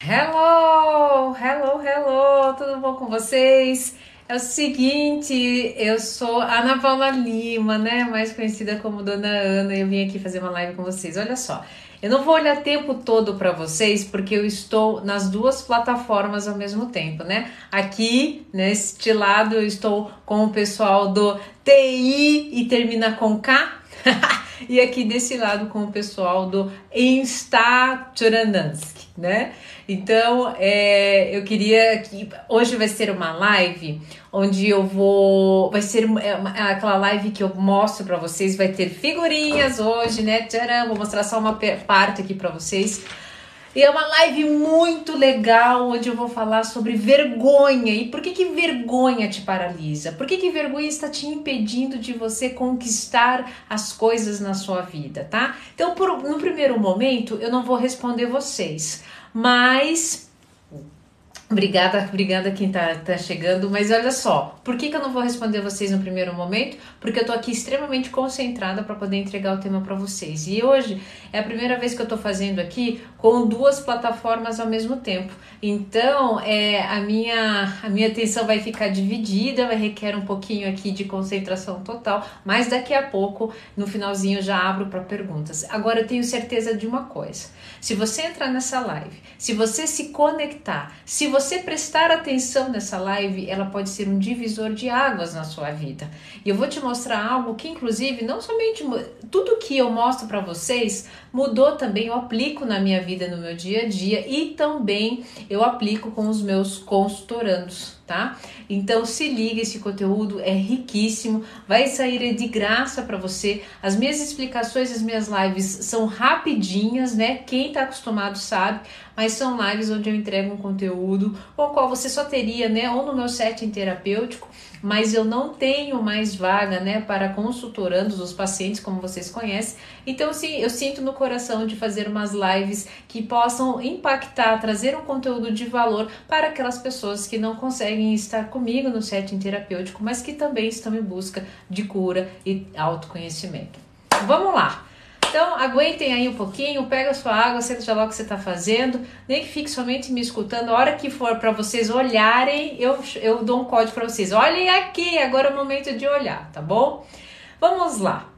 Hello, hello, hello, tudo bom com vocês? É o seguinte, eu sou Ana Paula Lima, né? Mais conhecida como Dona Ana, e eu vim aqui fazer uma live com vocês. Olha só, eu não vou olhar tempo todo para vocês porque eu estou nas duas plataformas ao mesmo tempo, né? Aqui, neste lado, eu estou com o pessoal do TI e termina com K. e aqui desse lado com o pessoal do Insta Turandansky, né? Então, é, eu queria que hoje vai ser uma live onde eu vou, vai ser é, é aquela live que eu mostro para vocês, vai ter figurinhas hoje, né? Tcharam, vou mostrar só uma parte aqui para vocês. E é uma live muito legal onde eu vou falar sobre vergonha e por que, que vergonha te paralisa? Por que, que vergonha está te impedindo de você conquistar as coisas na sua vida, tá? Então, por, no primeiro momento, eu não vou responder vocês. Mas Obrigada, obrigada quem tá, tá chegando. Mas olha só, por que, que eu não vou responder vocês no primeiro momento? Porque eu tô aqui extremamente concentrada para poder entregar o tema para vocês. E hoje é a primeira vez que eu tô fazendo aqui com duas plataformas ao mesmo tempo. Então, é, a, minha, a minha atenção vai ficar dividida, vai requer um pouquinho aqui de concentração total. Mas daqui a pouco, no finalzinho, já abro para perguntas. Agora, eu tenho certeza de uma coisa: se você entrar nessa live, se você se conectar, se você você prestar atenção nessa live, ela pode ser um divisor de águas na sua vida. E eu vou te mostrar algo que, inclusive, não somente tudo que eu mostro para vocês mudou também, eu aplico na minha vida, no meu dia a dia e também eu aplico com os meus consultorandos tá? Então se liga, esse conteúdo é riquíssimo, vai sair de graça para você. As minhas explicações, as minhas lives são rapidinhas, né? Quem tá acostumado sabe, mas são lives onde eu entrego um conteúdo o qual você só teria, né, ou no meu setting terapêutico, mas eu não tenho mais vaga, né, para consultorandos os pacientes, como vocês conhecem. Então, sim, eu sinto no coração de fazer umas lives que possam impactar, trazer um conteúdo de valor para aquelas pessoas que não conseguem estar comigo no setting terapêutico, mas que também estão em busca de cura e autoconhecimento. Vamos lá! Então, aguentem aí um pouquinho, pega a sua água, seja lá o que você está fazendo, nem que fique somente me escutando. A hora que for para vocês olharem, eu, eu dou um código para vocês. Olhem aqui, agora é o momento de olhar, tá bom? Vamos lá.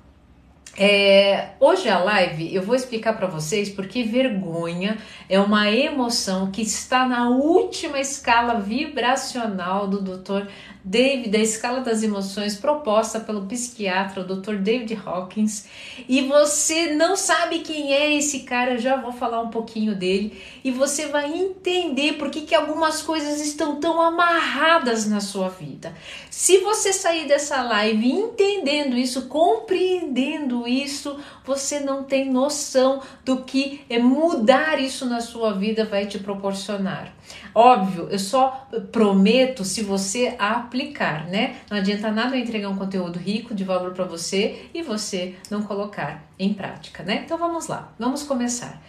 É, hoje a live eu vou explicar para vocês porque vergonha é uma emoção que está na última escala vibracional do Dr. David, da escala das emoções proposta pelo psiquiatra, o Dr. David Hawkins, e você não sabe quem é esse cara, já vou falar um pouquinho dele, e você vai entender por que, que algumas coisas estão tão amarradas na sua vida. Se você sair dessa live entendendo isso, compreendendo isso, você não tem noção do que é mudar isso na sua vida vai te proporcionar. Óbvio, eu só prometo se você aplicar, né? Não adianta nada eu entregar um conteúdo rico de valor para você e você não colocar em prática, né? Então vamos lá, vamos começar.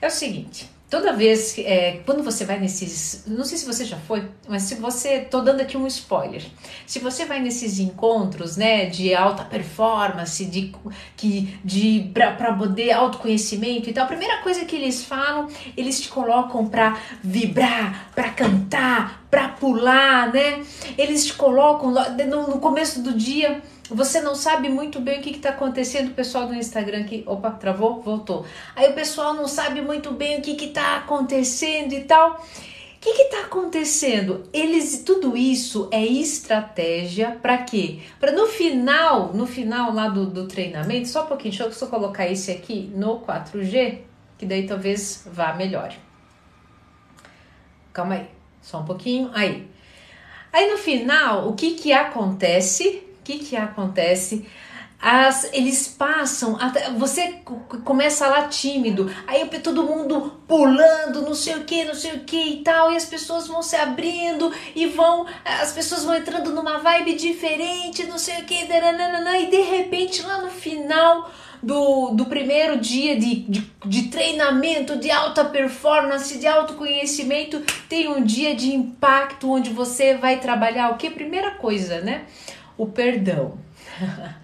É o seguinte, toda vez é, quando você vai nesses, não sei se você já foi, mas se você, tô dando aqui um spoiler, se você vai nesses encontros, né, de alta performance, de que de para poder autoconhecimento e tal, a primeira coisa que eles falam, eles te colocam para vibrar, para cantar, para pular, né? Eles te colocam no, no começo do dia você não sabe muito bem o que está acontecendo, o pessoal do Instagram aqui, opa, travou, voltou. Aí o pessoal não sabe muito bem o que está acontecendo e tal. O que está acontecendo? Eles, tudo isso é estratégia para quê? Para no final, no final lá do, do treinamento, só um pouquinho, deixa eu só colocar esse aqui no 4G, que daí talvez vá melhor. Calma aí, só um pouquinho, aí. Aí no final, o que que acontece? Que que acontece? As, eles passam, você começa lá tímido, aí todo mundo pulando, não sei o que, não sei o que e tal, e as pessoas vão se abrindo e vão, as pessoas vão entrando numa vibe diferente, não sei o que, e de repente lá no final do, do primeiro dia de, de, de treinamento, de alta performance, de autoconhecimento, tem um dia de impacto onde você vai trabalhar o que? Primeira coisa, né? O perdão.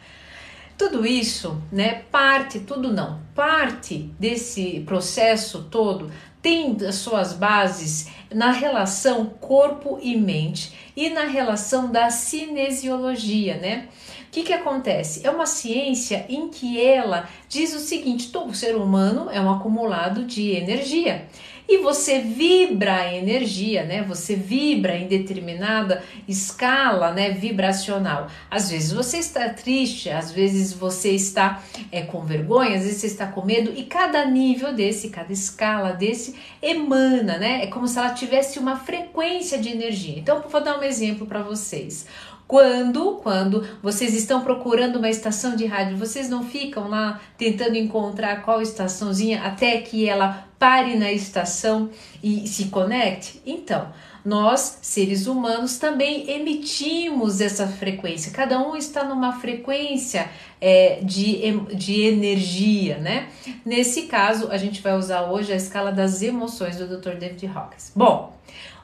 tudo isso, né, parte, tudo não, parte desse processo todo tem as suas bases na relação corpo e mente e na relação da cinesiologia, né? O que, que acontece? É uma ciência em que ela diz o seguinte: todo ser humano é um acumulado de energia e você vibra a energia, né? Você vibra em determinada escala, né? Vibracional. Às vezes você está triste, às vezes você está é, com vergonha, às vezes você está com medo e cada nível desse, cada escala desse emana, né? É como se ela tivesse uma frequência de energia. Então, vou dar um exemplo para vocês. Quando, quando vocês estão procurando uma estação de rádio, vocês não ficam lá tentando encontrar qual estaçãozinha até que ela pare na estação e se conecte? Então, nós, seres humanos, também emitimos essa frequência. Cada um está numa frequência é, de, de energia, né? Nesse caso, a gente vai usar hoje a escala das emoções do Dr. David Hawkins. Bom,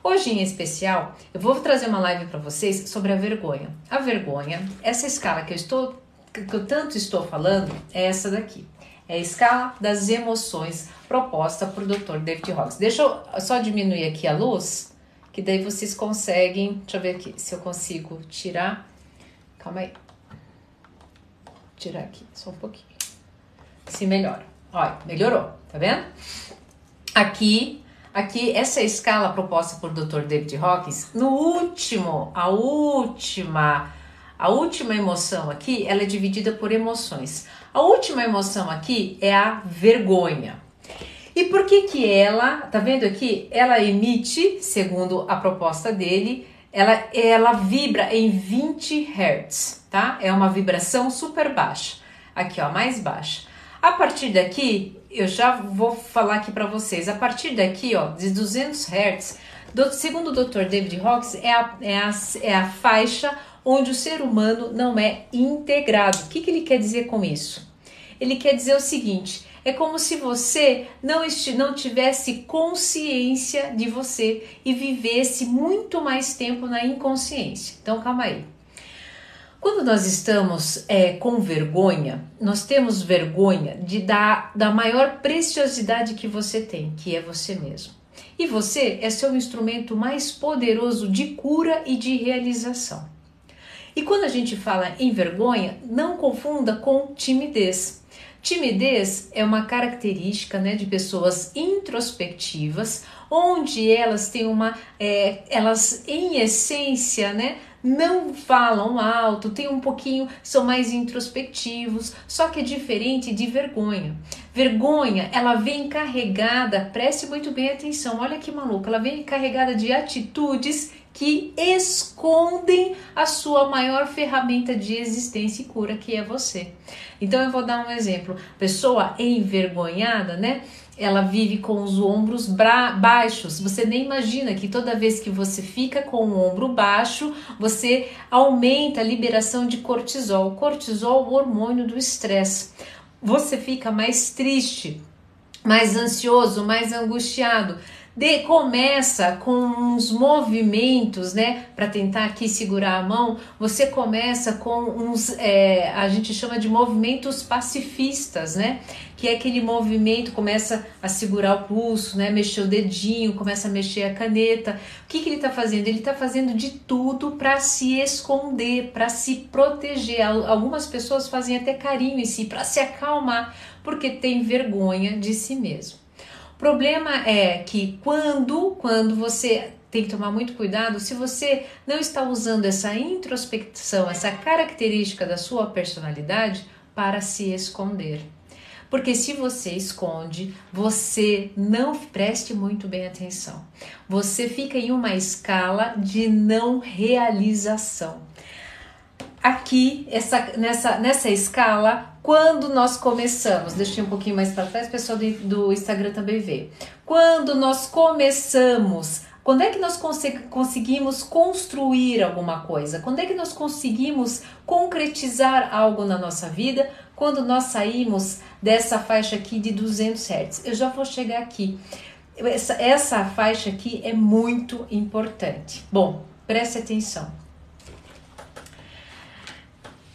Hoje em especial, eu vou trazer uma live para vocês sobre a vergonha. A vergonha, essa escala que eu estou que eu tanto estou falando, é essa daqui. É a escala das emoções proposta por Dr. David Hawkins. Deixa eu só diminuir aqui a luz, que daí vocês conseguem, deixa eu ver aqui se eu consigo tirar. Calma aí. Tirar aqui só um pouquinho. Se melhora. Olha, melhorou, tá vendo? Aqui Aqui, essa escala proposta por Dr. David Hawkins, no último, a última, a última emoção aqui, ela é dividida por emoções. A última emoção aqui é a vergonha. E por que que ela, tá vendo aqui? Ela emite, segundo a proposta dele, ela, ela vibra em 20 Hz, tá? É uma vibração super baixa. Aqui, ó, mais baixa. A partir daqui, eu já vou falar aqui para vocês. A partir daqui, ó, de 200 Hz, do, segundo o Dr. David Hawkins, é a, é, a, é a faixa onde o ser humano não é integrado. O que, que ele quer dizer com isso? Ele quer dizer o seguinte: é como se você não, não tivesse consciência de você e vivesse muito mais tempo na inconsciência. Então, calma aí. Quando nós estamos é, com vergonha, nós temos vergonha de dar da maior preciosidade que você tem, que é você mesmo. E você é seu instrumento mais poderoso de cura e de realização. E quando a gente fala em vergonha, não confunda com timidez. Timidez é uma característica né, de pessoas introspectivas, onde elas têm uma, é, elas em essência, né, não falam alto, tem um pouquinho, são mais introspectivos, só que é diferente de vergonha. Vergonha, ela vem carregada, preste muito bem atenção, olha que maluco, ela vem carregada de atitudes que escondem a sua maior ferramenta de existência e cura, que é você. Então eu vou dar um exemplo. Pessoa envergonhada, né? Ela vive com os ombros baixos. Você nem imagina que toda vez que você fica com o ombro baixo, você aumenta a liberação de cortisol. Cortisol, o hormônio do estresse. Você fica mais triste, mais ansioso, mais angustiado de, começa com uns movimentos, né, para tentar aqui segurar a mão. Você começa com uns, é, a gente chama de movimentos pacifistas, né, que é aquele movimento começa a segurar o pulso, né, mexer o dedinho, começa a mexer a caneta. O que, que ele está fazendo? Ele está fazendo de tudo para se esconder, para se proteger. Algumas pessoas fazem até carinho em si para se acalmar, porque tem vergonha de si mesmo problema é que quando, quando você tem que tomar muito cuidado se você não está usando essa introspecção, essa característica da sua personalidade para se esconder. Porque se você esconde, você não preste muito bem atenção. Você fica em uma escala de não realização. Aqui, essa, nessa, nessa escala, quando nós começamos, deixa um pouquinho mais para trás, o pessoal do, do Instagram também vê. Quando nós começamos quando é que nós conseguimos construir alguma coisa? Quando é que nós conseguimos concretizar algo na nossa vida? Quando nós saímos dessa faixa aqui de 200 Hz. Eu já vou chegar aqui. Essa, essa faixa aqui é muito importante. Bom, preste atenção.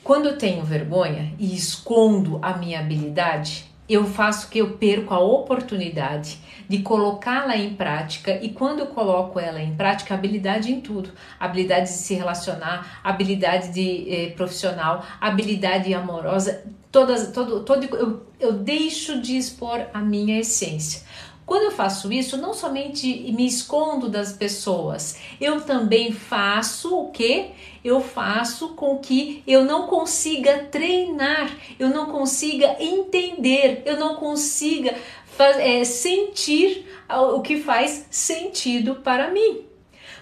Quando eu tenho vergonha e escondo a minha habilidade, eu faço que eu perco a oportunidade de colocá-la em prática. E quando eu coloco ela em prática, habilidade em tudo, habilidade de se relacionar, habilidade de eh, profissional, habilidade amorosa, todas, todo, todo eu, eu deixo de expor a minha essência. Quando eu faço isso, não somente me escondo das pessoas, eu também faço o que? Eu faço com que eu não consiga treinar, eu não consiga entender, eu não consiga é, sentir o que faz sentido para mim.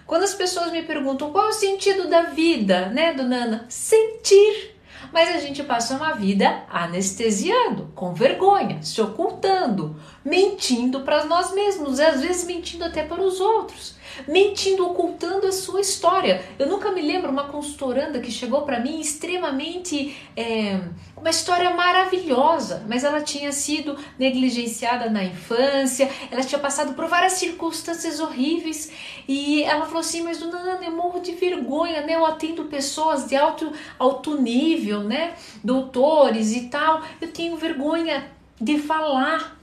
Quando as pessoas me perguntam qual é o sentido da vida, né, dona Ana? Sentir mas a gente passa uma vida anestesiando, com vergonha, se ocultando, mentindo para nós mesmos, e às vezes mentindo até para os outros, mentindo, ocultando a sua história. Eu nunca me lembro uma consultoranda que chegou para mim extremamente. É, uma história maravilhosa, mas ela tinha sido negligenciada na infância, ela tinha passado por várias circunstâncias horríveis e ela falou assim: Mas dona Ana, eu morro de vergonha, né? Eu atendo pessoas de alto, alto nível, né? Doutores e tal, eu tenho vergonha de falar.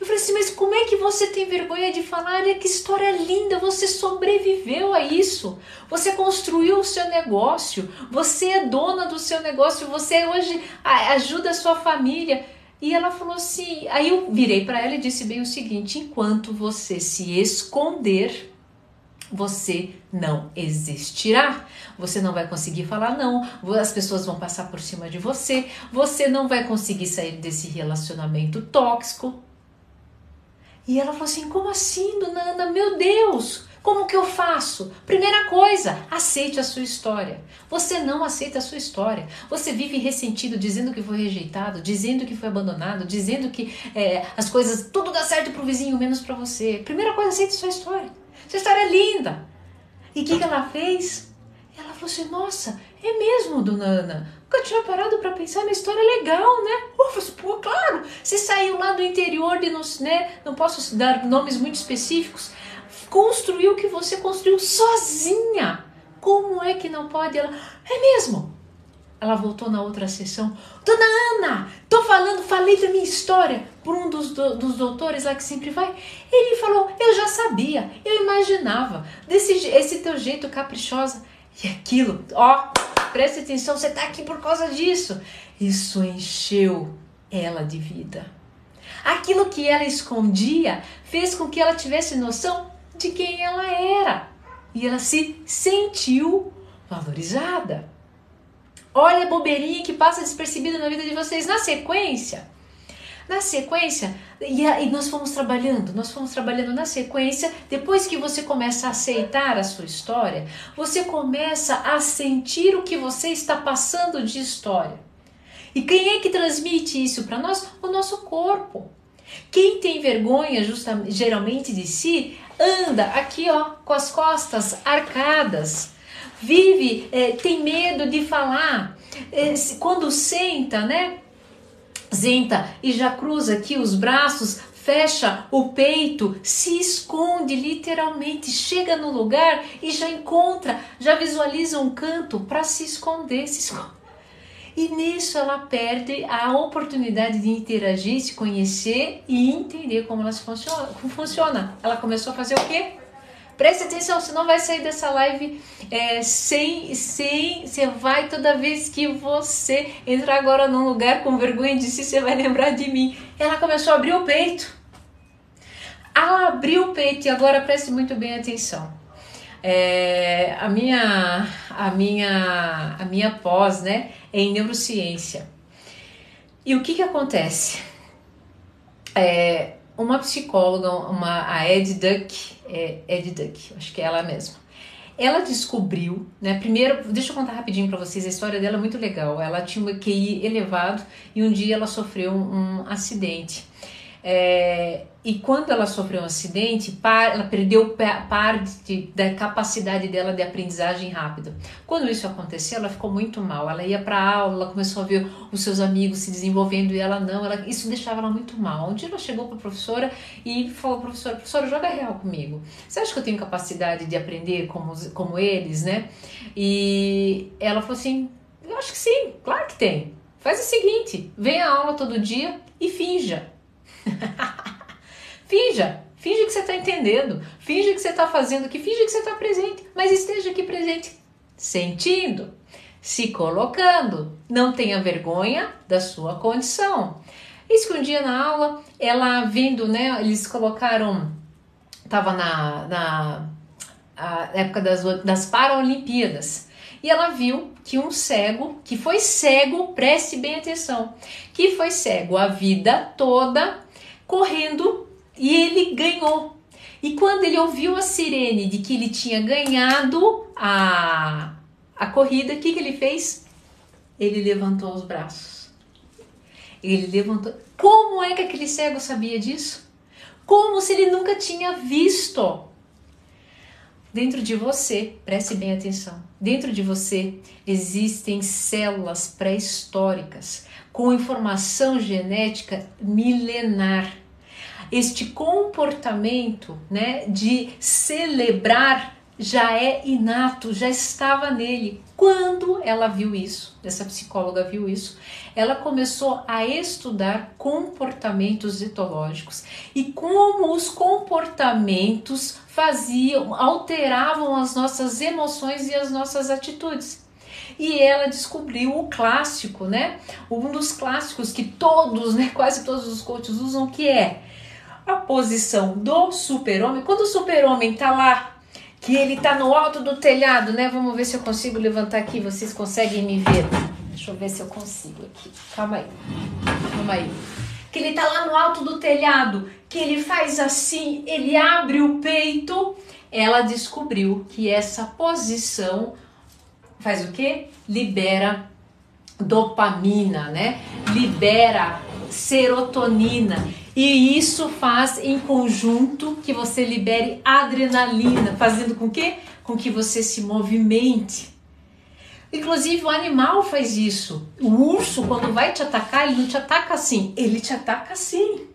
Eu falei assim, mas como é que você tem vergonha de falar? Olha que história linda, você sobreviveu a isso. Você construiu o seu negócio, você é dona do seu negócio, você hoje ajuda a sua família. E ela falou assim, aí eu virei para ela e disse bem o seguinte: enquanto você se esconder, você não existirá. Você não vai conseguir falar não, as pessoas vão passar por cima de você, você não vai conseguir sair desse relacionamento tóxico, e ela falou assim: como assim, dona Ana? Meu Deus! Como que eu faço? Primeira coisa, aceite a sua história. Você não aceita a sua história. Você vive ressentido, dizendo que foi rejeitado, dizendo que foi abandonado, dizendo que é, as coisas tudo dá certo pro vizinho, menos para você. Primeira coisa, aceite a sua história. Sua história é linda. E o que, que ela fez? Ela falou assim: Nossa, é mesmo, dona Ana. Nunca tinha parado para pensar na história legal, né? Pô, pô, claro, você saiu lá do interior de não, né? Não posso dar nomes muito específicos. Construiu o que você construiu sozinha. Como é que não pode? Ela, é mesmo. Ela voltou na outra sessão. Dona Ana, tô falando, falei da minha história por um dos, do, dos doutores lá que sempre vai. Ele falou, eu já sabia, eu imaginava. Desse esse teu jeito caprichosa. E aquilo, ó, preste atenção, você está aqui por causa disso. Isso encheu ela de vida. Aquilo que ela escondia fez com que ela tivesse noção de quem ela era e ela se sentiu valorizada. Olha a bobeirinha que passa despercebida na vida de vocês. Na sequência, na sequência, e, e nós fomos trabalhando, nós fomos trabalhando na sequência. Depois que você começa a aceitar a sua história, você começa a sentir o que você está passando de história. E quem é que transmite isso para nós? O nosso corpo. Quem tem vergonha justamente, geralmente de si, anda aqui ó, com as costas arcadas, vive, é, tem medo de falar, é, quando senta, né? Zenta e já cruza aqui os braços, fecha o peito, se esconde literalmente, chega no lugar e já encontra, já visualiza um canto para se esconder, se esconde. E nisso ela perde a oportunidade de interagir, se conhecer e entender como ela funciona. Ela começou a fazer o quê? Preste atenção, você não vai sair dessa live é, sem, sem. Você vai toda vez que você entrar agora num lugar com vergonha de si, você vai lembrar de mim. Ela começou a abrir o peito. Ela abriu o peito e agora preste muito bem atenção. É, a minha a minha a minha pós né é em neurociência e o que que acontece é, uma psicóloga, uma, a Ed Duck, é, Ed Duck, acho que é ela mesma. Ela descobriu, né? Primeiro, deixa eu contar rapidinho para vocês, a história dela é muito legal. Ela tinha um QI elevado e um dia ela sofreu um, um acidente. É, e quando ela sofreu um acidente, ela perdeu parte da capacidade dela de aprendizagem rápida. Quando isso aconteceu, ela ficou muito mal. Ela ia para aula, ela começou a ver os seus amigos se desenvolvendo e ela não. Ela, isso deixava ela muito mal. Um dia ela chegou para a professora e falou: professora, professora, joga real comigo. Você acha que eu tenho capacidade de aprender como, como eles, né? E ela falou assim: eu acho que sim, claro que tem. Faz o seguinte: vem à aula todo dia e finja. finja. Finge que você está entendendo. Finge que você está fazendo, que finge que você está presente, mas esteja aqui presente, sentindo, se colocando. Não tenha vergonha da sua condição. Isso que um dia na aula, ela vindo, né? Eles colocaram, tava na, na época das, das Paralimpíadas. E ela viu que um cego, que foi cego, preste bem atenção, que foi cego a vida toda correndo e ele ganhou. E quando ele ouviu a sirene de que ele tinha ganhado a, a corrida, o que, que ele fez? Ele levantou os braços. Ele levantou. Como é que aquele cego sabia disso? Como se ele nunca tinha visto. Dentro de você, preste bem atenção, dentro de você existem células pré-históricas com informação genética milenar este comportamento né, de celebrar já é inato, já estava nele. Quando ela viu isso, essa psicóloga viu isso, ela começou a estudar comportamentos etológicos e como os comportamentos faziam, alteravam as nossas emoções e as nossas atitudes. E ela descobriu o clássico, né? Um dos clássicos que todos, né, quase todos os coaches usam, que é a posição do super-homem. Quando o super-homem tá lá, que ele tá no alto do telhado, né? Vamos ver se eu consigo levantar aqui, vocês conseguem me ver. Deixa eu ver se eu consigo aqui. Calma aí. Calma aí. Que ele tá lá no alto do telhado, que ele faz assim, ele abre o peito. Ela descobriu que essa posição faz o quê? Libera dopamina, né? Libera serotonina e isso faz em conjunto que você libere adrenalina, fazendo com que com que você se movimente. Inclusive o animal faz isso. O urso quando vai te atacar, ele não te ataca assim, ele te ataca assim.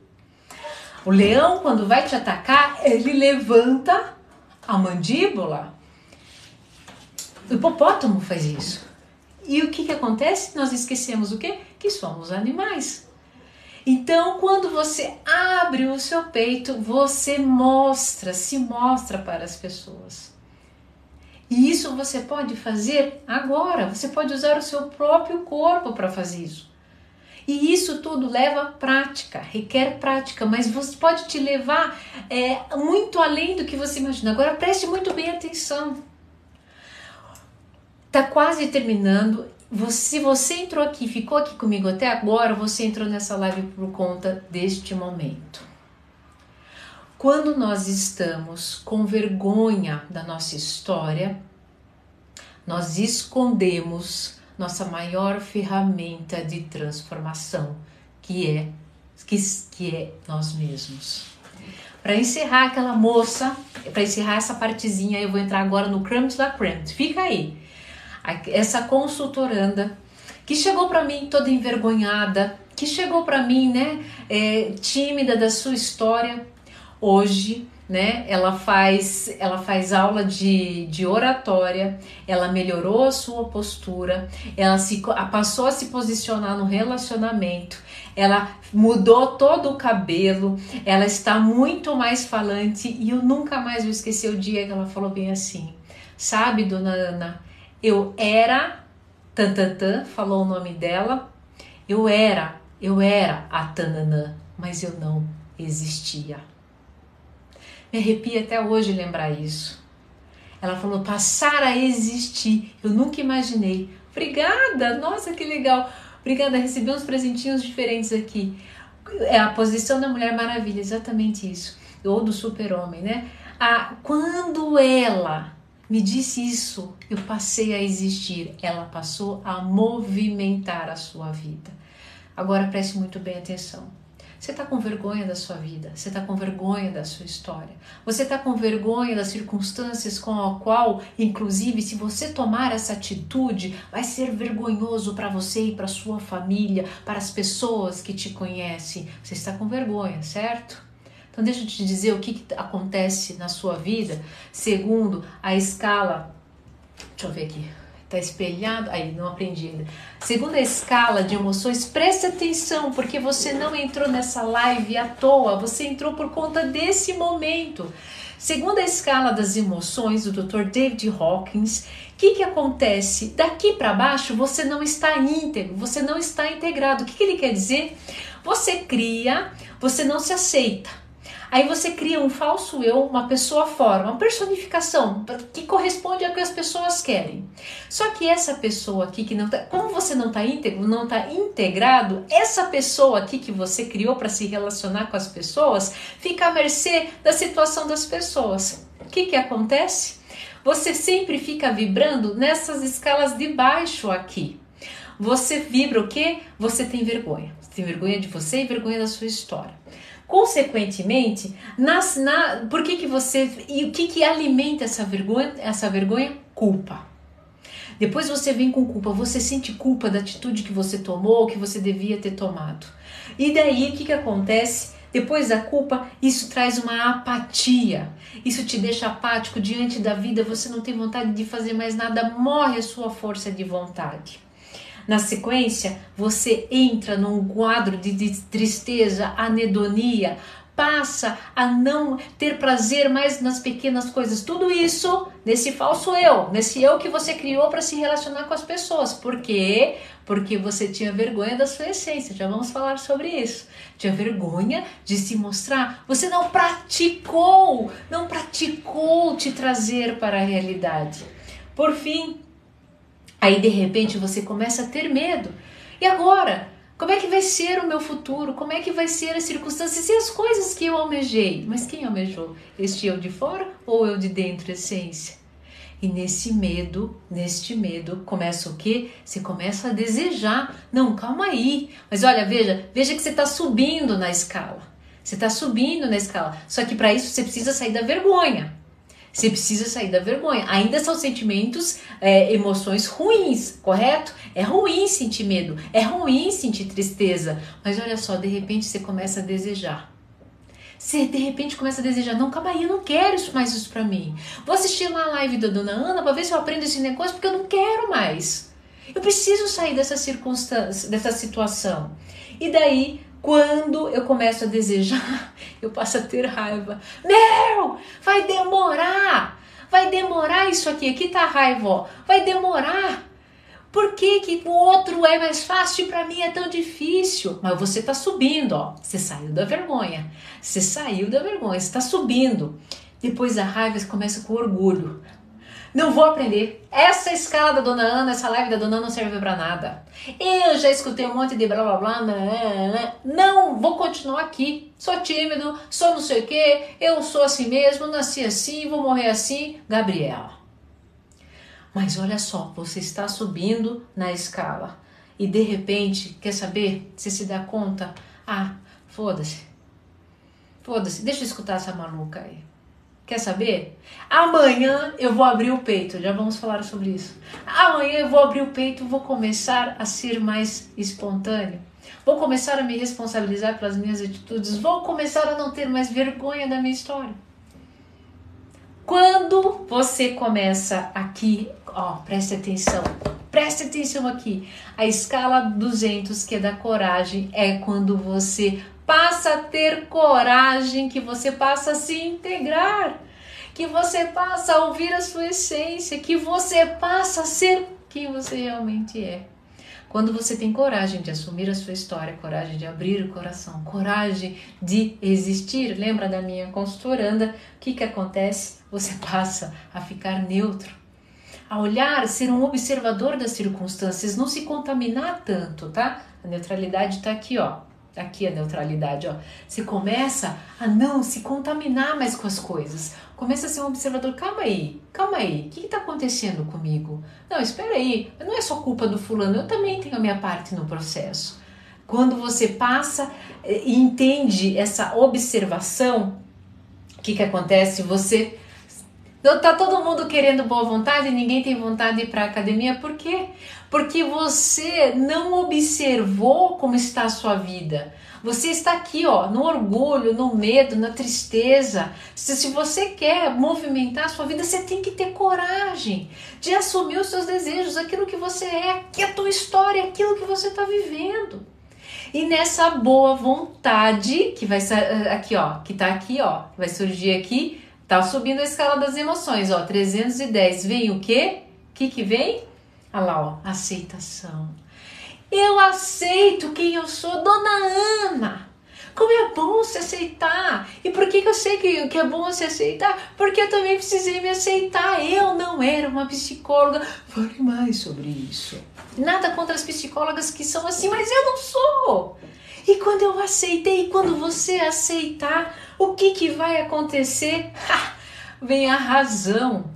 O leão quando vai te atacar, ele levanta a mandíbula. O hipopótamo faz isso. E o que, que acontece? Nós esquecemos o quê? Que somos animais. Então, quando você abre o seu peito, você mostra, se mostra para as pessoas. E isso você pode fazer agora. Você pode usar o seu próprio corpo para fazer isso. E isso tudo leva prática, requer prática, mas você pode te levar é, muito além do que você imagina. Agora preste muito bem atenção. Tá quase terminando se você entrou aqui, ficou aqui comigo até agora, você entrou nessa live por conta deste momento. Quando nós estamos com vergonha da nossa história, nós escondemos nossa maior ferramenta de transformação, que é que, que é nós mesmos. Para encerrar aquela moça, para encerrar essa partezinha, eu vou entrar agora no Crumbs da Crumbs. Fica aí essa consultoranda que chegou para mim toda envergonhada, que chegou para mim, né, é, tímida da sua história, hoje, né, ela faz, ela faz aula de, de oratória, ela melhorou a sua postura, ela se passou a se posicionar no relacionamento, ela mudou todo o cabelo, ela está muito mais falante e eu nunca mais vou esquecer o dia que ela falou bem assim, sabe, dona Ana, eu era, Tantantã falou o nome dela. Eu era, eu era a Tananã, mas eu não existia. Me arrepia até hoje lembrar isso. Ela falou passar a existir. Eu nunca imaginei. Obrigada, nossa que legal. Obrigada, recebi uns presentinhos diferentes aqui. É a posição da Mulher Maravilha, exatamente isso. Ou do super-homem, né? A, quando ela me disse isso, eu passei a existir. Ela passou a movimentar a sua vida. Agora preste muito bem atenção. Você está com vergonha da sua vida, você está com vergonha da sua história, você está com vergonha das circunstâncias com a qual, inclusive, se você tomar essa atitude, vai ser vergonhoso para você e para sua família, para as pessoas que te conhecem. Você está com vergonha, certo? Então, deixa eu te dizer o que, que acontece na sua vida segundo a escala. Deixa eu ver aqui. Tá espelhado. Aí, não aprendi ainda. Segunda escala de emoções, preste atenção, porque você não entrou nessa live à toa, você entrou por conta desse momento. Segunda escala das emoções, do Dr. David Hawkins, o que, que acontece? Daqui para baixo você não está íntegro, você não está integrado. O que, que ele quer dizer? Você cria, você não se aceita. Aí você cria um falso eu, uma pessoa fora, uma personificação que corresponde ao que as pessoas querem. Só que essa pessoa aqui que não tá, como você não está íntegro, não está integrado, essa pessoa aqui que você criou para se relacionar com as pessoas, fica à mercê da situação das pessoas. O que que acontece? Você sempre fica vibrando nessas escalas de baixo aqui. Você vibra o quê? Você tem vergonha. Você tem vergonha de você e vergonha da sua história. Consequentemente, nas, na, por que, que você. E o que, que alimenta essa vergonha? Essa vergonha? Culpa. Depois você vem com culpa, você sente culpa da atitude que você tomou, que você devia ter tomado. E daí o que, que acontece? Depois da culpa, isso traz uma apatia. Isso te deixa apático diante da vida, você não tem vontade de fazer mais nada, morre a sua força de vontade. Na sequência, você entra num quadro de, tristeza, anedonia, passa a não ter prazer mais nas pequenas coisas. Tudo isso nesse falso eu, nesse eu que você criou para se relacionar com as pessoas. Por quê? Porque você tinha vergonha da sua essência. Já vamos falar sobre isso. Tinha vergonha de se mostrar. Você não praticou, não praticou te trazer para a realidade. Por fim, Aí de repente você começa a ter medo. E agora? Como é que vai ser o meu futuro? Como é que vai ser as circunstâncias e as coisas que eu almejei? Mas quem almejou? Este eu de fora ou eu de dentro, essência? E nesse medo, neste medo, começa o quê? Você começa a desejar. Não, calma aí. Mas olha, veja, veja que você está subindo na escala. Você está subindo na escala. Só que para isso você precisa sair da vergonha. Você precisa sair da vergonha. Ainda são sentimentos, é, emoções ruins, correto? É ruim sentir medo, é ruim sentir tristeza. Mas olha só, de repente você começa a desejar. Você de repente começa a desejar, não, calma aí, eu não quero isso mais isso pra mim. Vou assistir lá a live da dona Ana pra ver se eu aprendo esse negócio, porque eu não quero mais. Eu preciso sair dessa circunstância, dessa situação. E daí quando eu começo a desejar, eu passo a ter raiva. Meu, vai demorar. Vai demorar isso aqui. Aqui tá a raiva, ó. Vai demorar. Por que, que o outro é mais fácil e para mim é tão difícil? Mas você tá subindo, ó. Você saiu da vergonha. Você saiu da vergonha, você tá subindo. Depois a raiva começa com orgulho. Não vou aprender. Essa escala da dona Ana, essa live da dona Ana não serve para nada. Eu já escutei um monte de blá blá blá. Né, né, né. Não, vou continuar aqui. Sou tímido, sou não sei o que, eu sou assim mesmo, nasci assim, vou morrer assim. Gabriela. Mas olha só, você está subindo na escala e de repente, quer saber? Você se dá conta? Ah, foda-se. Foda-se, deixa eu escutar essa maluca aí. Quer saber? Amanhã eu vou abrir o peito, já vamos falar sobre isso. Amanhã eu vou abrir o peito, vou começar a ser mais espontâneo. Vou começar a me responsabilizar pelas minhas atitudes, vou começar a não ter mais vergonha da minha história. Quando você começa aqui, ó, preste atenção, preste atenção aqui. A escala 200, que é da coragem, é quando você passa a ter coragem, que você passa a se integrar, que você passa a ouvir a sua essência, que você passa a ser quem você realmente é. Quando você tem coragem de assumir a sua história, coragem de abrir o coração, coragem de existir, lembra da minha consultoranda? O que, que acontece? Você passa a ficar neutro, a olhar, ser um observador das circunstâncias, não se contaminar tanto, tá? A neutralidade está aqui, ó aqui a neutralidade, ó. Você começa a não se contaminar mais com as coisas. Começa a ser um observador. Calma aí, calma aí. O que está acontecendo comigo? Não, espera aí. Não é só culpa do fulano. Eu também tenho a minha parte no processo. Quando você passa e entende essa observação, o que, que acontece? Você Tá todo mundo querendo boa vontade, ninguém tem vontade para academia, por quê? Porque você não observou como está a sua vida. Você está aqui, ó, no orgulho, no medo, na tristeza. Se, se você quer movimentar a sua vida, você tem que ter coragem de assumir os seus desejos, aquilo que você é, que é a tua história, aquilo que você está vivendo. E nessa boa vontade que vai aqui, ó, que tá aqui, ó, vai surgir aqui, tá subindo a escala das emoções, ó, 310. Vem o quê? O que que vem? Olha lá, ó, aceitação. Eu aceito quem eu sou, Dona Ana. Como é bom se aceitar. E por que, que eu sei que, que é bom se aceitar? Porque eu também precisei me aceitar. Eu não era uma psicóloga. Fale mais sobre isso. Nada contra as psicólogas que são assim, mas eu não sou. E quando eu aceitei, quando você aceitar, o que, que vai acontecer? Ha, vem a razão.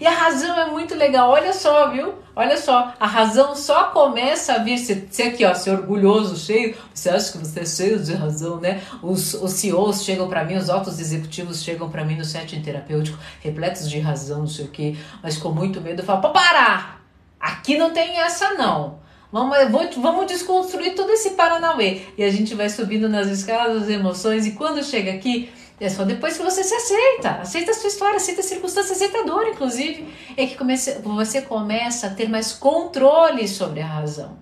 E a razão é muito legal. Olha só, viu? Olha só, a razão só começa a vir. Você aqui, ó, ser orgulhoso, cheio. Você acha que você é cheio de razão, né? Os, os CEOs chegam para mim, os altos executivos chegam para mim no setting terapêutico, repletos de razão, não sei o quê, mas com muito medo. Eu falo, para parar! Aqui não tem essa, não. Vamos, vou, vamos desconstruir todo esse Paranauê. E a gente vai subindo nas escalas das emoções. E quando chega aqui, é só depois que você se aceita, aceita a sua história, aceita a circunstância, aceita a dor, inclusive, é que comece, você começa a ter mais controle sobre a razão.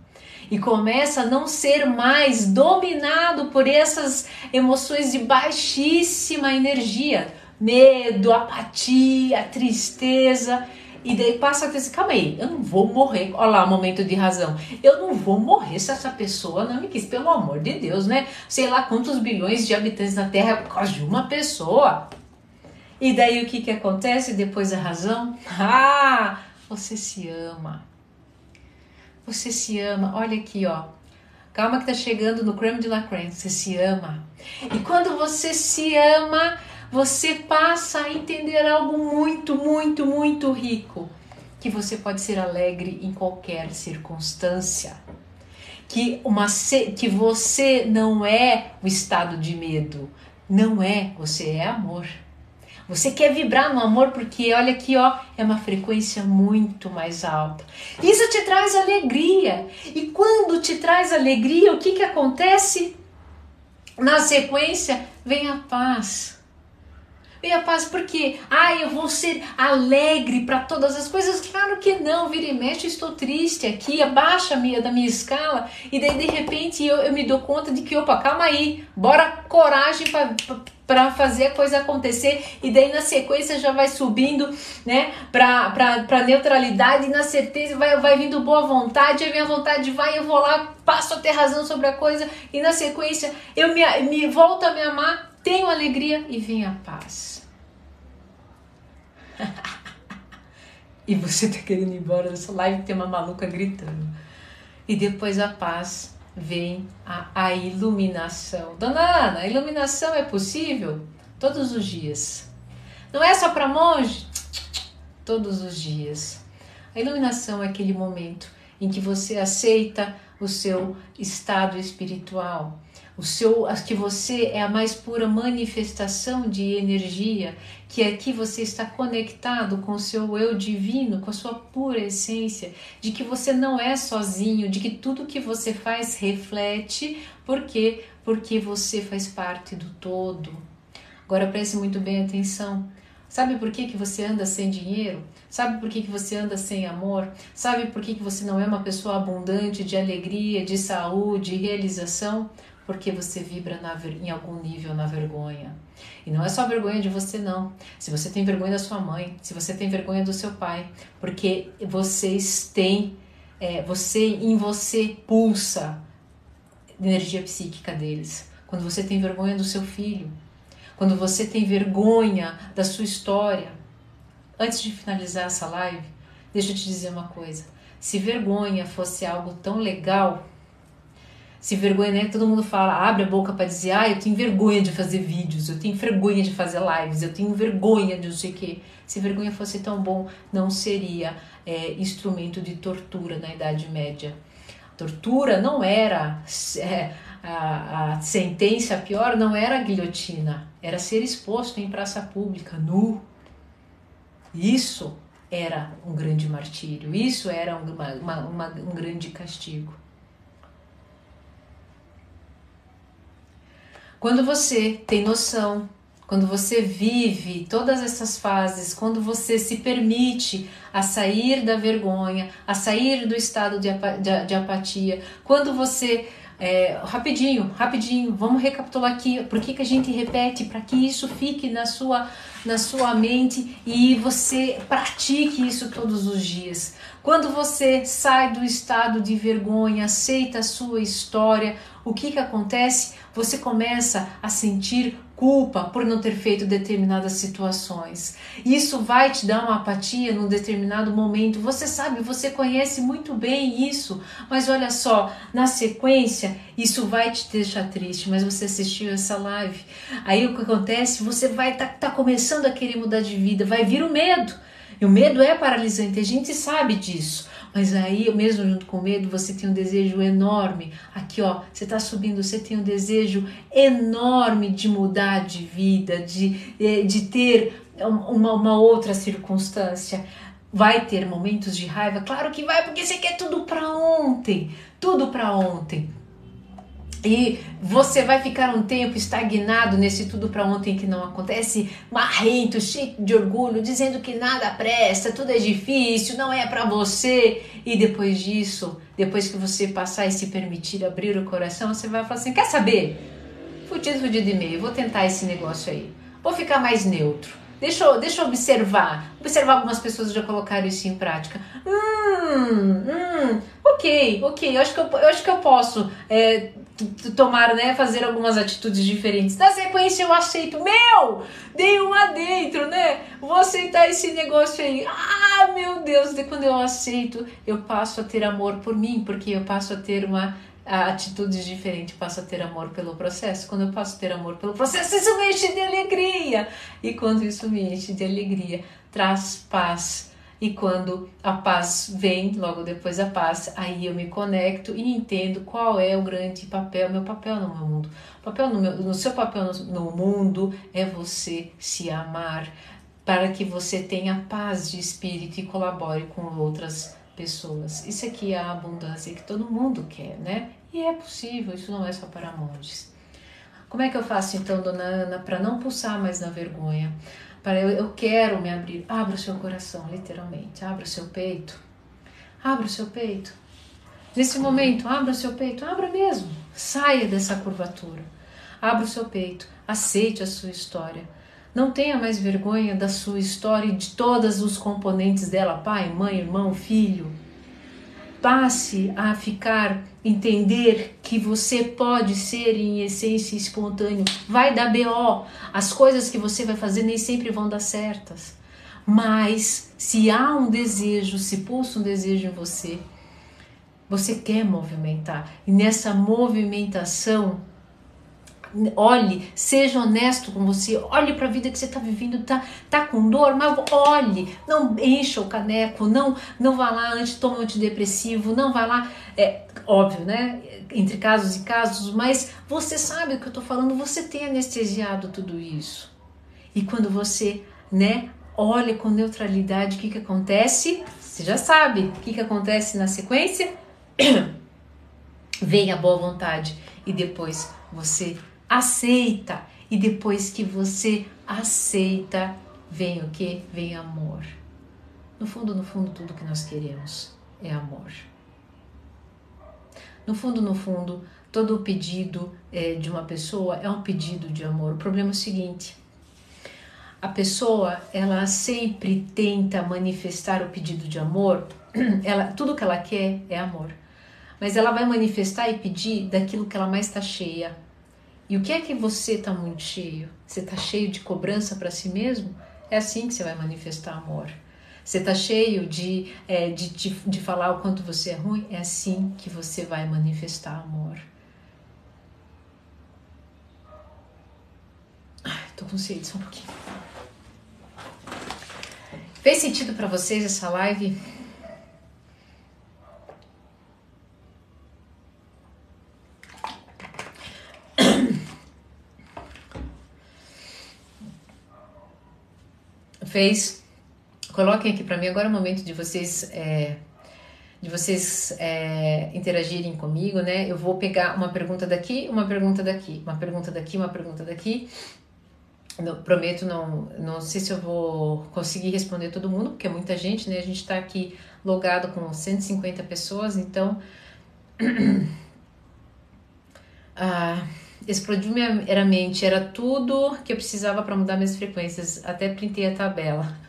E começa a não ser mais dominado por essas emoções de baixíssima energia, medo, apatia, tristeza. E daí passa a dizer, calma aí, eu não vou morrer. Olha lá, momento de razão. Eu não vou morrer se essa pessoa não me quis, pelo amor de Deus, né? Sei lá quantos bilhões de habitantes na Terra por causa de uma pessoa. E daí o que, que acontece depois da razão? Ah, você se ama. Você se ama. Olha aqui, ó. Calma que tá chegando no creme de la creme. Você se ama. E quando você se ama, você passa a entender algo muito, muito, muito rico, que você pode ser alegre em qualquer circunstância. Que, uma, que você não é o estado de medo, não é, você é amor. Você quer vibrar no amor porque olha aqui, ó, é uma frequência muito mais alta. Isso te traz alegria. E quando te traz alegria, o que que acontece? Na sequência, vem a paz Venha paz, porque, ah, eu vou ser alegre para todas as coisas. Claro que não, vira e mexe, estou triste aqui, abaixa a minha, da minha escala, e daí de repente eu, eu me dou conta de que, opa, calma aí, bora coragem para fazer a coisa acontecer, e daí na sequência já vai subindo, né, para neutralidade, e na certeza vai, vai vindo boa vontade, a minha vontade vai, eu vou lá, passo a ter razão sobre a coisa, e na sequência eu me, me volto a me amar tenho alegria e vem a paz. e você tá querendo ir embora dessa live tem uma maluca gritando. E depois a paz vem a, a iluminação. Dona Ana, a iluminação é possível todos os dias. Não é só para monge? Todos os dias. A iluminação é aquele momento em que você aceita o seu estado espiritual, o seu, que você é a mais pura manifestação de energia, que aqui você está conectado com o seu eu divino, com a sua pura essência, de que você não é sozinho, de que tudo que você faz reflete, por quê? Porque você faz parte do todo. Agora preste muito bem atenção. Sabe por que, que você anda sem dinheiro? Sabe por que, que você anda sem amor? Sabe por que, que você não é uma pessoa abundante de alegria, de saúde, de realização? Porque você vibra na, em algum nível na vergonha. E não é só vergonha de você, não. Se você tem vergonha da sua mãe, se você tem vergonha do seu pai, porque vocês têm, é, você em você pulsa energia psíquica deles. Quando você tem vergonha do seu filho, quando você tem vergonha da sua história. Antes de finalizar essa live, deixa eu te dizer uma coisa. Se vergonha fosse algo tão legal, se vergonha, né? Todo mundo fala, abre a boca para dizer, ah, eu tenho vergonha de fazer vídeos, eu tenho vergonha de fazer lives, eu tenho vergonha de não sei o quê. Se vergonha fosse tão bom, não seria é, instrumento de tortura na Idade Média. Tortura não era é, a, a sentença pior, não era a guilhotina, era ser exposto em praça pública, nu. Isso era um grande martírio, isso era uma, uma, uma, um grande castigo. Quando você tem noção, quando você vive todas essas fases, quando você se permite a sair da vergonha, a sair do estado de, de, de apatia, quando você é, rapidinho, rapidinho, vamos recapitular aqui por que, que a gente repete, para que isso fique na sua, na sua mente e você pratique isso todos os dias. Quando você sai do estado de vergonha, aceita a sua história, o que, que acontece? Você começa a sentir culpa por não ter feito determinadas situações. Isso vai te dar uma apatia num determinado momento. Você sabe, você conhece muito bem isso, mas olha só, na sequência, isso vai te deixar triste, mas você assistiu essa live. Aí o que acontece? Você vai estar tá, tá começando a querer mudar de vida, vai vir o medo. E o medo é paralisante, a gente sabe disso. Mas aí, mesmo junto com o medo, você tem um desejo enorme. Aqui, ó, você está subindo, você tem um desejo enorme de mudar de vida, de, eh, de ter uma, uma outra circunstância. Vai ter momentos de raiva? Claro que vai, porque você quer tudo para ontem. Tudo para ontem. E você vai ficar um tempo estagnado nesse tudo para ontem que não acontece, marrento, cheio de orgulho, dizendo que nada presta, tudo é difícil, não é para você. E depois disso, depois que você passar e se permitir abrir o coração, você vai falar assim: quer saber? Fudido, fudido e meio, vou tentar esse negócio aí. Vou ficar mais neutro. Deixa eu, deixa eu observar. Observar algumas pessoas já colocaram isso em prática. Hum, hum, ok, ok. Eu acho que eu, eu, acho que eu posso é, tomar, né, fazer algumas atitudes diferentes. Na sequência eu aceito, meu, dei um dentro, né? Vou aceitar esse negócio aí. Ah, meu Deus, de quando eu aceito, eu passo a ter amor por mim, porque eu passo a ter uma atitude diferente, passo a ter amor pelo processo. Quando eu passo a ter amor pelo processo, isso me enche de alegria. E quando isso me enche de alegria, traz paz e quando a paz vem, logo depois da paz, aí eu me conecto e entendo qual é o grande papel, meu papel no mundo. O papel no, meu, no seu papel no, no mundo é você se amar, para que você tenha paz de espírito e colabore com outras pessoas. Isso aqui é a abundância que todo mundo quer, né? E é possível, isso não é só para monges. Como é que eu faço então, dona Ana, para não pulsar mais na vergonha? para eu, eu quero me abrir. Abra o seu coração, literalmente. Abra o seu peito. Abra o seu peito. Nesse momento, abra o seu peito. Abra mesmo. Saia dessa curvatura. Abra o seu peito. Aceite a sua história. Não tenha mais vergonha da sua história e de todos os componentes dela: pai, mãe, irmão, filho. Passe a ficar entender que você pode ser em essência espontâneo. Vai dar BO. As coisas que você vai fazer nem sempre vão dar certas. Mas se há um desejo, se pulsa um desejo em você, você quer movimentar. E nessa movimentação, olhe, seja honesto com você, olhe para a vida que você está vivendo, tá, tá com dor, mas olhe, não encha o caneco, não não vá lá antes toma antidepressivo, não vá lá, é óbvio, né? Entre casos e casos, mas você sabe o que eu estou falando, você tem anestesiado tudo isso. E quando você, né, olha com neutralidade, o que que acontece? Você já sabe o que que acontece na sequência? Vem a boa vontade e depois você aceita. E depois que você aceita, vem o que? Vem amor. No fundo, no fundo, tudo que nós queremos é amor. No fundo, no fundo, todo o pedido é, de uma pessoa é um pedido de amor. O problema é o seguinte: a pessoa ela sempre tenta manifestar o pedido de amor, ela, tudo que ela quer é amor, mas ela vai manifestar e pedir daquilo que ela mais está cheia, e o que é que você está muito cheio? Você está cheio de cobrança para si mesmo? É assim que você vai manifestar amor. Você está cheio de, é, de, de, de falar o quanto você é ruim? É assim que você vai manifestar amor. Ai, tô com sede só um pouquinho. Fez sentido para vocês essa live? Fez. Coloquem aqui para mim agora é o momento de vocês é, de vocês é, interagirem comigo, né? Eu vou pegar uma pergunta daqui, uma pergunta daqui, uma pergunta daqui, uma pergunta daqui. Não, prometo, não, não sei se eu vou conseguir responder todo mundo, porque é muita gente, né? A gente está aqui logado com 150 pessoas, então. ah, explodiu minha era mente, era tudo que eu precisava para mudar minhas frequências. Até printei a tabela.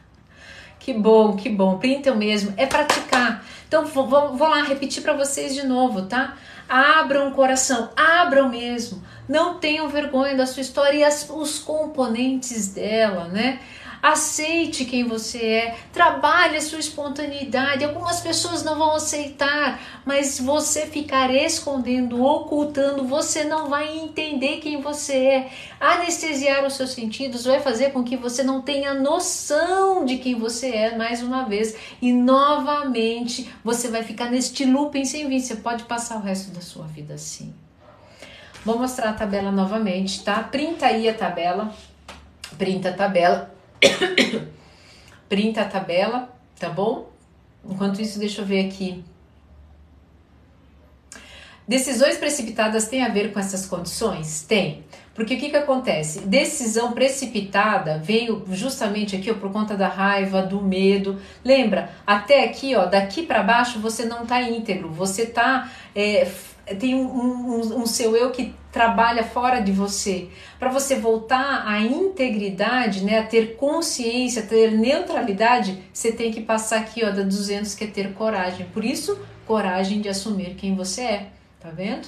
Que bom, que bom. Printam mesmo. É praticar. Então vou, vou lá repetir para vocês de novo, tá? Abram o coração, abram mesmo. Não tenham vergonha da sua história e as, os componentes dela, né? Aceite quem você é, trabalhe a sua espontaneidade. Algumas pessoas não vão aceitar, mas você ficar escondendo, ocultando, você não vai entender quem você é. Anestesiar os seus sentidos vai fazer com que você não tenha noção de quem você é mais uma vez e novamente você vai ficar neste looping sem fim. Você pode passar o resto da sua vida assim. Vou mostrar a tabela novamente, tá? Printa aí a tabela. Printa a tabela. Printa a tabela, tá bom? Enquanto isso, deixa eu ver aqui. Decisões precipitadas têm a ver com essas condições? Tem. Porque o que, que acontece? Decisão precipitada veio justamente aqui ó, por conta da raiva, do medo. Lembra? Até aqui, ó, daqui para baixo você não tá íntegro, você tá é, tem um, um, um, seu eu que trabalha fora de você. Para você voltar à integridade, né, a ter consciência, a ter neutralidade, você tem que passar aqui, ó, da 200, que é ter coragem. Por isso, coragem de assumir quem você é. Tá vendo?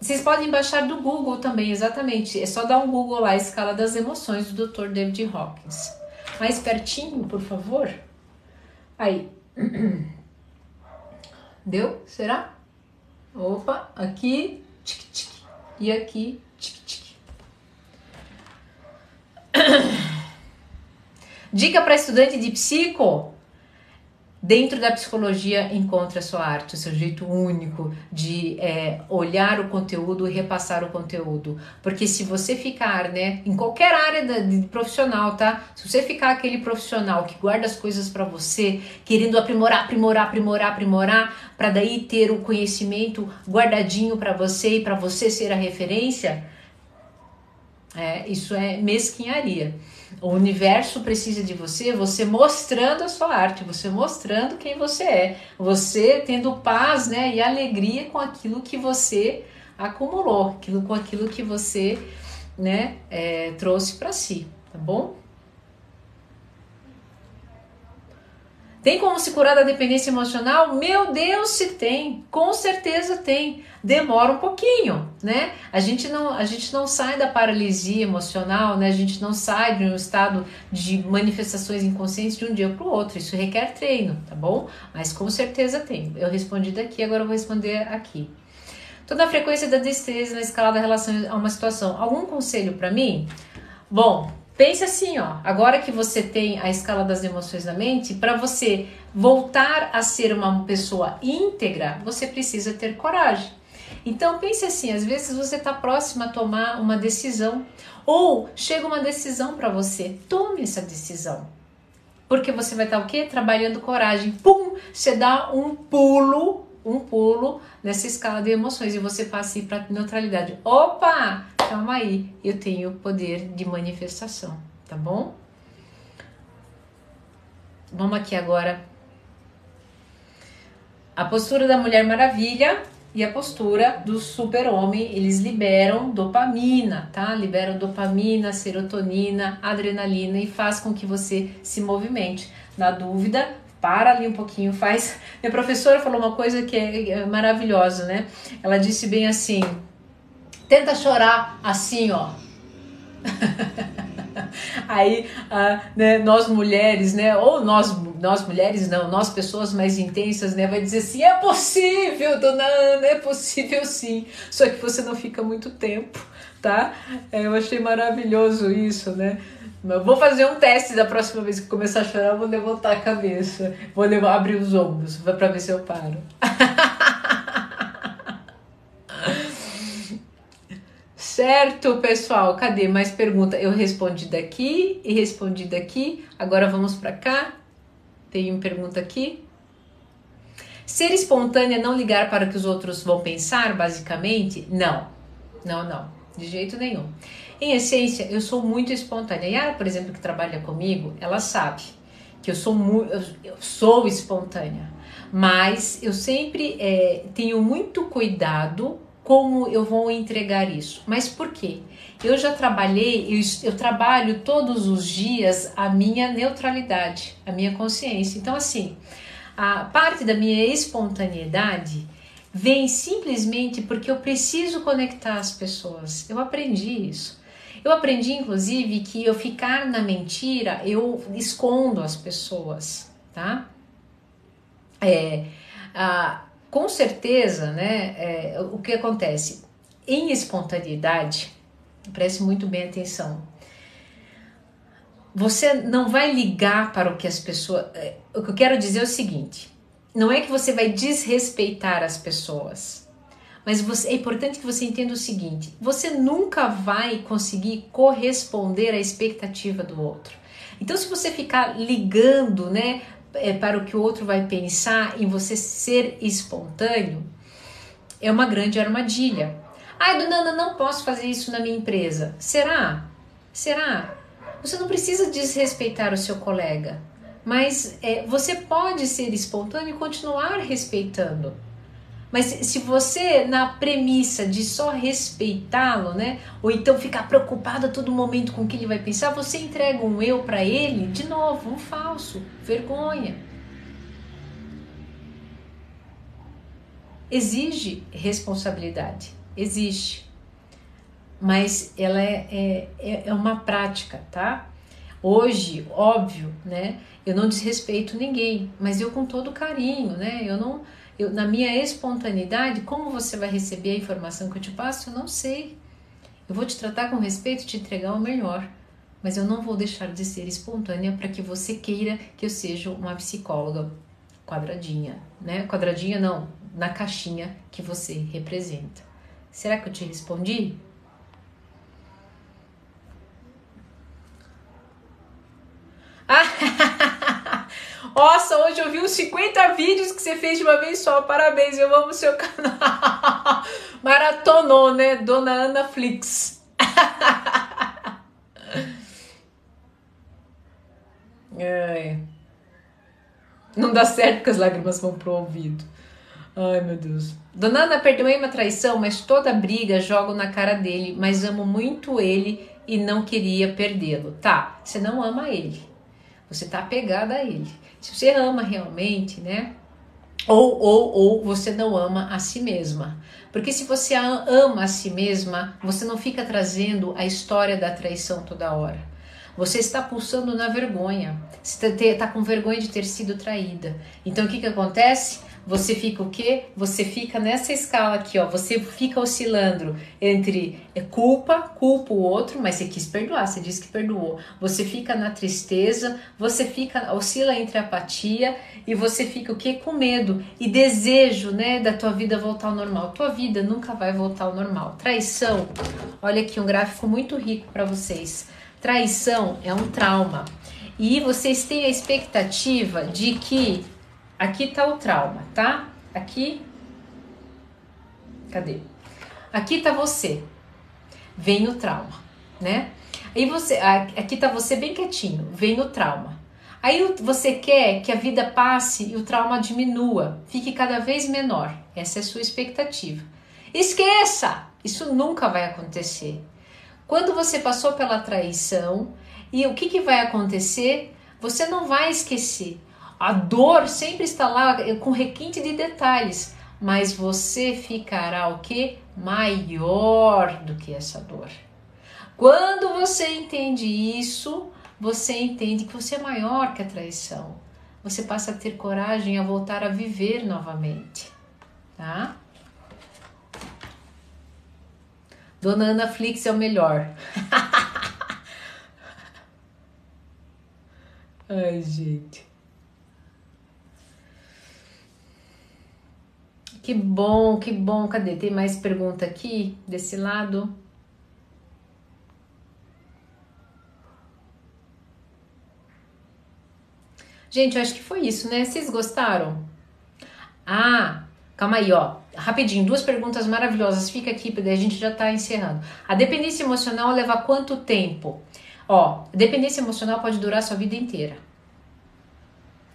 Vocês podem baixar do Google também, exatamente. É só dar um Google lá, a escala das emoções do Dr. David Hawkins. Mais pertinho, por favor. Aí. Deu? Será? Opa, aqui, tic, tic, e aqui, tic, tic. Dica para estudante de psico: Dentro da psicologia, encontre a sua arte, o seu jeito único de é, olhar o conteúdo e repassar o conteúdo. Porque se você ficar, né, em qualquer área da, de profissional, tá? Se você ficar aquele profissional que guarda as coisas para você, querendo aprimorar, aprimorar, aprimorar, aprimorar, para daí ter o conhecimento guardadinho para você e para você ser a referência, é, isso é mesquinharia. O universo precisa de você, você mostrando a sua arte, você mostrando quem você é, você tendo paz né, e alegria com aquilo que você acumulou, aquilo, com aquilo que você né, é, trouxe para si, tá bom? Tem como se curar da dependência emocional? Meu Deus, se tem, com certeza tem. Demora um pouquinho, né? A gente não, a gente não sai da paralisia emocional, né? A gente não sai de um estado de manifestações inconscientes de um dia para o outro. Isso requer treino, tá bom? Mas com certeza tem. Eu respondi daqui, agora eu vou responder aqui. Toda a frequência da destreza na escala da relação a uma situação. Algum conselho para mim? Bom, Pense assim, ó, agora que você tem a escala das emoções na mente, para você voltar a ser uma pessoa íntegra, você precisa ter coragem. Então pense assim, às vezes você está próximo a tomar uma decisão ou chega uma decisão para você, tome essa decisão. Porque você vai estar tá, o quê? Trabalhando coragem. Pum, você dá um pulo, um pulo nessa escala de emoções e você passa para neutralidade. Opa, calma aí, eu tenho poder de manifestação, tá bom? Vamos aqui agora. A postura da Mulher Maravilha e a postura do super-homem, eles liberam dopamina, tá? Liberam dopamina, serotonina, adrenalina e faz com que você se movimente. Na dúvida, para ali um pouquinho, faz. Minha professora falou uma coisa que é, é maravilhosa, né? Ela disse bem assim: tenta chorar assim, ó. Aí, ah, né, nós mulheres, né, ou nós, nós mulheres não, nós pessoas mais intensas, né, vai dizer assim, é possível, dona Ana, é possível sim, só que você não fica muito tempo, tá? É, eu achei maravilhoso isso, né? Eu vou fazer um teste da próxima vez que começar a chorar, eu vou levantar a cabeça, vou levar, abrir os ombros, para ver se eu paro. Certo, pessoal? Cadê mais pergunta? Eu respondi daqui e respondi daqui. Agora vamos para cá. Tem uma pergunta aqui. Ser espontânea não ligar para o que os outros vão pensar, basicamente? Não. Não, não. De jeito nenhum. Em essência, eu sou muito espontânea. A Yara, por exemplo, que trabalha comigo, ela sabe que eu sou, eu sou espontânea. Mas eu sempre é, tenho muito cuidado como eu vou entregar isso. Mas por quê? Eu já trabalhei, eu, eu, trabalho todos os dias a minha neutralidade, a minha consciência. Então, assim, a parte da minha espontaneidade vem simplesmente porque eu preciso conectar as pessoas. Eu aprendi isso. Eu aprendi, inclusive, que eu ficar na mentira, eu escondo as pessoas, tá? É, com certeza, né? É, o que acontece? Em espontaneidade, preste muito bem atenção. Você não vai ligar para o que as pessoas. É, o que eu quero dizer é o seguinte: não é que você vai desrespeitar as pessoas, mas você, é importante que você entenda o seguinte: você nunca vai conseguir corresponder à expectativa do outro. Então, se você ficar ligando, né, é, para o que o outro vai pensar em você ser espontâneo, é uma grande armadilha. Ai, dona Ana, não posso fazer isso na minha empresa. Será? Será? Você não precisa desrespeitar o seu colega, mas é, você pode ser espontâneo e continuar respeitando. Mas se você, na premissa de só respeitá-lo, né? Ou então ficar preocupado a todo momento com o que ele vai pensar, você entrega um eu para ele, de novo, um falso, vergonha. Exige responsabilidade, existe. Mas ela é, é, é uma prática, tá? Hoje, óbvio, né? Eu não desrespeito ninguém, mas eu com todo carinho, né? Eu não eu, na minha espontaneidade, como você vai receber a informação que eu te passo, eu não sei. Eu vou te tratar com respeito, te entregar o melhor, mas eu não vou deixar de ser espontânea para que você queira que eu seja uma psicóloga quadradinha, né? Quadradinha não, na caixinha que você representa. Será que eu te respondi? Ah, Nossa, hoje eu vi uns 50 vídeos que você fez de uma vez só. Parabéns, eu amo seu canal. Maratonou, né? Dona Ana Flix. Ai. Não dá certo que as lágrimas vão pro ouvido. Ai, meu Deus. Dona Ana, perdoei uma traição, mas toda briga jogo na cara dele, mas amo muito ele e não queria perdê-lo. Tá, você não ama ele. Você tá apegada a ele. Se você ama realmente, né? Ou, ou, ou você não ama a si mesma. Porque se você ama a si mesma, você não fica trazendo a história da traição toda hora. Você está pulsando na vergonha. Você está tá com vergonha de ter sido traída. Então o que, que acontece? Você fica o quê? Você fica nessa escala aqui, ó. Você fica oscilando entre é, culpa, culpa o outro, mas você quis perdoar, você disse que perdoou. Você fica na tristeza, você fica oscila entre apatia e você fica o quê? Com medo e desejo, né, da tua vida voltar ao normal. Tua vida nunca vai voltar ao normal. Traição. Olha aqui um gráfico muito rico para vocês. Traição é um trauma. E vocês têm a expectativa de que Aqui tá o trauma, tá? Aqui. Cadê? Aqui tá você. Vem o trauma, né? Aí você, aqui tá você bem quietinho, vem o trauma. Aí você quer que a vida passe e o trauma diminua, fique cada vez menor. Essa é a sua expectativa. Esqueça! Isso nunca vai acontecer. Quando você passou pela traição, e o que, que vai acontecer? Você não vai esquecer. A dor sempre está lá eh, com requinte de detalhes, mas você ficará o que? Maior do que essa dor. Quando você entende isso, você entende que você é maior que a traição. Você passa a ter coragem a voltar a viver novamente, tá? Dona Ana Flix é o melhor. Ai, gente. Que bom, que bom. Cadê? Tem mais pergunta aqui desse lado? Gente, eu acho que foi isso, né? Vocês gostaram? Ah, calma aí, ó. Rapidinho, duas perguntas maravilhosas. Fica aqui, porque a gente já tá encerrando. A dependência emocional leva quanto tempo? Ó, dependência emocional pode durar sua vida inteira.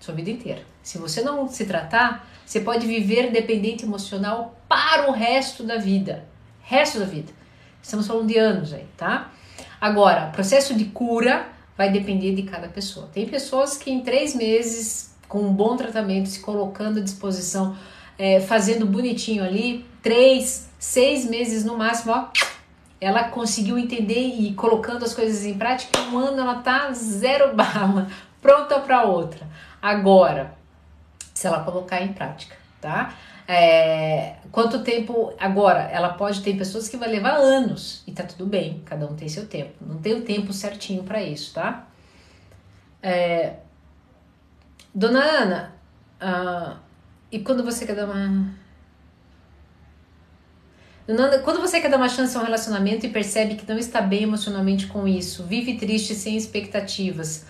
Sua vida inteira. Se você não se tratar, você pode viver dependente emocional para o resto da vida. Resto da vida. Estamos falando de anos aí, tá? Agora, processo de cura vai depender de cada pessoa. Tem pessoas que em três meses, com um bom tratamento, se colocando à disposição, é, fazendo bonitinho ali, três, seis meses no máximo, ó, ela conseguiu entender e colocando as coisas em prática, um ano ela tá zero bala, pronta para outra. Agora, se ela colocar em prática, tá? É, quanto tempo agora? Ela pode ter pessoas que vai levar anos e tá tudo bem, cada um tem seu tempo. Não tem o tempo certinho para isso, tá? É, Dona Ana, ah, e quando você quer dar uma quando você quer dar uma chance a um relacionamento e percebe que não está bem emocionalmente com isso, vive triste sem expectativas.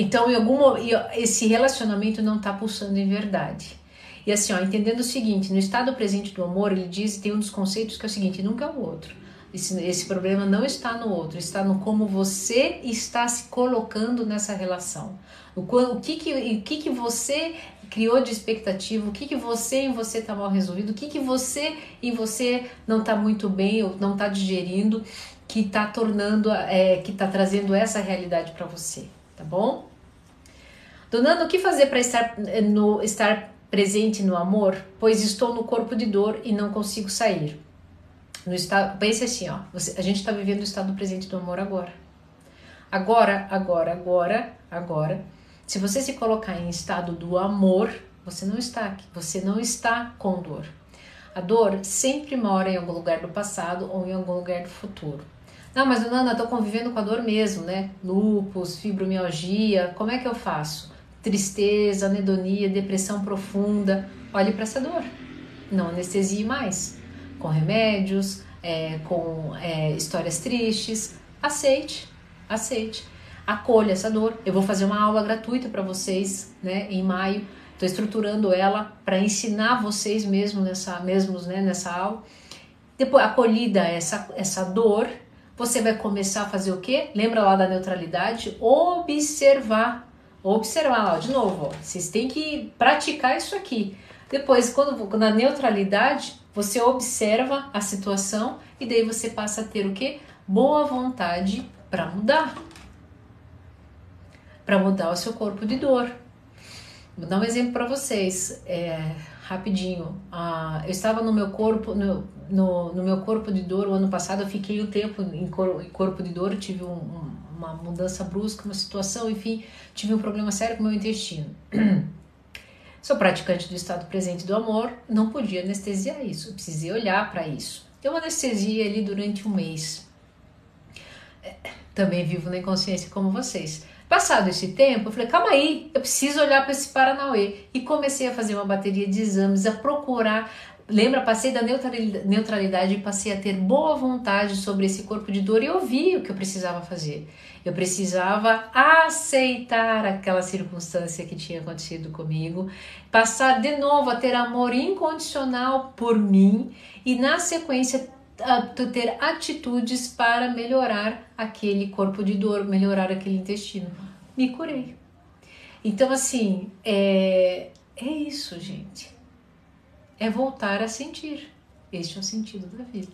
Então, em algum esse relacionamento não está pulsando em verdade. E assim, ó, entendendo o seguinte, no estado presente do amor, ele diz, tem um dos conceitos que é o seguinte, nunca é o outro. Esse, esse problema não está no outro, está no como você está se colocando nessa relação. O, o, que, que, o que, que você criou de expectativa, o que, que você em você está mal resolvido, o que, que você em você não está muito bem ou não está digerindo, que está tornando, é, que está trazendo essa realidade para você, tá bom? Donando, o que fazer para estar, no, estar presente no amor, pois estou no corpo de dor e não consigo sair. No estado, pense assim, ó, você, a gente está vivendo o estado presente do amor agora. Agora, agora, agora, agora. Se você se colocar em estado do amor, você não está aqui, você não está com dor. A dor sempre mora em algum lugar do passado ou em algum lugar do futuro. Não, mas Nana, tô convivendo com a dor mesmo, né? Lupus, fibromialgia, como é que eu faço? Tristeza, anedonia, depressão profunda, olhe para essa dor. Não anestesie mais. Com remédios, é, com é, histórias tristes. Aceite, aceite. Acolha essa dor. Eu vou fazer uma aula gratuita para vocês né, em maio. Estou estruturando ela para ensinar vocês mesmo nessa, mesmos, né, nessa aula. Depois, acolhida essa, essa dor, você vai começar a fazer o quê? Lembra lá da neutralidade? Observar observar, ó, de novo, ó, vocês têm que praticar isso aqui. Depois, quando na neutralidade, você observa a situação e daí você passa a ter o que? Boa vontade para mudar. Para mudar o seu corpo de dor. Vou dar um exemplo para vocês, é, rapidinho. Ah, eu estava no meu corpo, no, no, no, meu corpo de dor o ano passado. Eu fiquei um tempo em, cor, em corpo de dor, tive um, um uma mudança brusca, uma situação, enfim, tive um problema sério com o meu intestino. Sou praticante do estado presente do amor, não podia anestesiar isso, precisei olhar para isso. Eu anestesiei ali durante um mês. É, também vivo na inconsciência como vocês. Passado esse tempo, eu falei, calma aí, eu preciso olhar para esse Paranauê. E comecei a fazer uma bateria de exames, a procurar Lembra, passei da neutralidade e passei a ter boa vontade sobre esse corpo de dor e eu vi o que eu precisava fazer. Eu precisava aceitar aquela circunstância que tinha acontecido comigo, passar de novo a ter amor incondicional por mim e, na sequência, ter atitudes para melhorar aquele corpo de dor, melhorar aquele intestino. Me curei. Então, assim, é, é isso, gente é voltar a sentir. Este é o sentido da vida.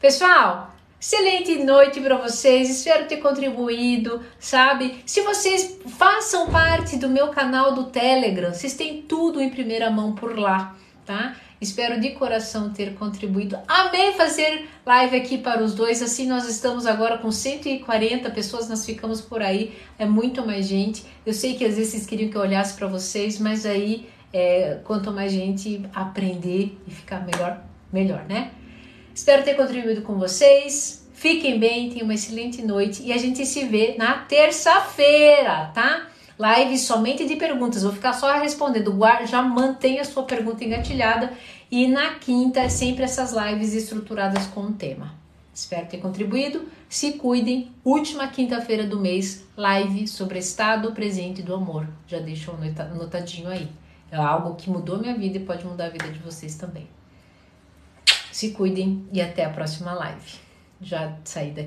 Pessoal, excelente noite para vocês. Espero ter contribuído, sabe? Se vocês façam parte do meu canal do Telegram, vocês têm tudo em primeira mão por lá, tá? Espero de coração ter contribuído. Amei fazer live aqui para os dois. Assim, nós estamos agora com 140 pessoas, nós ficamos por aí. É muito mais gente. Eu sei que às vezes vocês queriam que eu olhasse para vocês, mas aí é, quanto mais gente aprender e ficar melhor, melhor, né? Espero ter contribuído com vocês. Fiquem bem, tenham uma excelente noite e a gente se vê na terça-feira, tá? Live somente de perguntas. Vou ficar só respondendo. Já mantenha a sua pergunta engatilhada. E na quinta, sempre essas lives estruturadas com o tema. Espero ter contribuído. Se cuidem. Última quinta-feira do mês, live sobre estado presente do amor. Já deixou anotadinho aí. É algo que mudou minha vida e pode mudar a vida de vocês também. Se cuidem e até a próxima live. Já saí daqui.